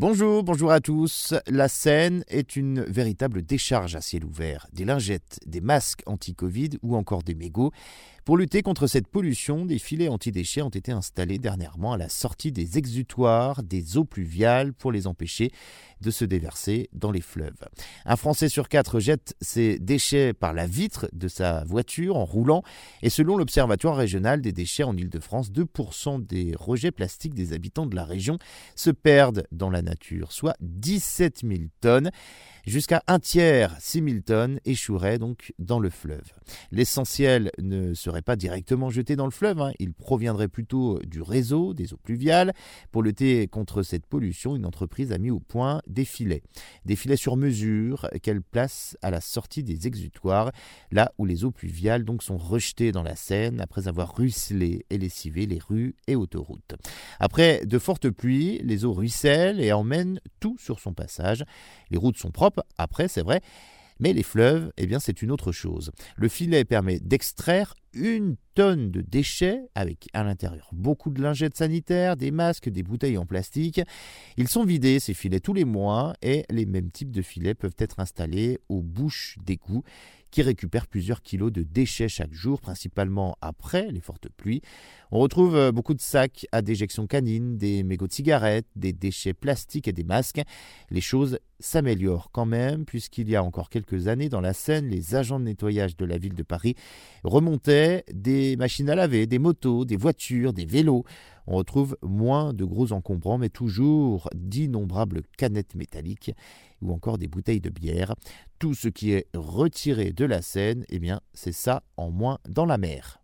Bonjour, bonjour à tous. La Seine est une véritable décharge à ciel ouvert. Des lingettes, des masques anti-Covid ou encore des mégots. Pour lutter contre cette pollution, des filets anti-déchets ont été installés dernièrement à la sortie des exutoires des eaux pluviales pour les empêcher de se déverser dans les fleuves. Un Français sur quatre jette ses déchets par la vitre de sa voiture en roulant et selon l'Observatoire régional des déchets en Ile-de-France, 2% des rejets plastiques des habitants de la région se perdent dans la soit 17 000 tonnes. Jusqu'à un tiers, 6 000 tonnes, échoueraient donc dans le fleuve. L'essentiel ne serait pas directement jeté dans le fleuve, hein. il proviendrait plutôt du réseau des eaux pluviales. Pour lutter contre cette pollution, une entreprise a mis au point des filets. Des filets sur mesure qu'elle place à la sortie des exutoires, là où les eaux pluviales sont rejetées dans la Seine après avoir ruisselé et lessivé les rues et autoroutes. Après de fortes pluies, les eaux ruissellent et emmènent tout sur son passage. Les routes sont propres, après c'est vrai, mais les fleuves, eh bien, c'est une autre chose. Le filet permet d'extraire une tonne de déchets, avec à l'intérieur beaucoup de lingettes sanitaires, des masques, des bouteilles en plastique. Ils sont vidés, ces filets, tous les mois, et les mêmes types de filets peuvent être installés aux bouches d'égouts qui récupèrent plusieurs kilos de déchets chaque jour, principalement après les fortes pluies. On retrouve euh, beaucoup de sacs à déjection canine, des mégots de cigarettes, des déchets plastiques et des masques. Les choses s'améliorent quand même, puisqu'il y a encore quelques années, dans la Seine, les agents de nettoyage de la ville de Paris remontaient des machines à laver, des motos, des voitures, des vélos. On retrouve moins de gros encombrants, mais toujours d'innombrables canettes métalliques ou encore des bouteilles de bière. Tout ce qui est retiré de la Seine, eh bien, c'est ça en moins dans la mer.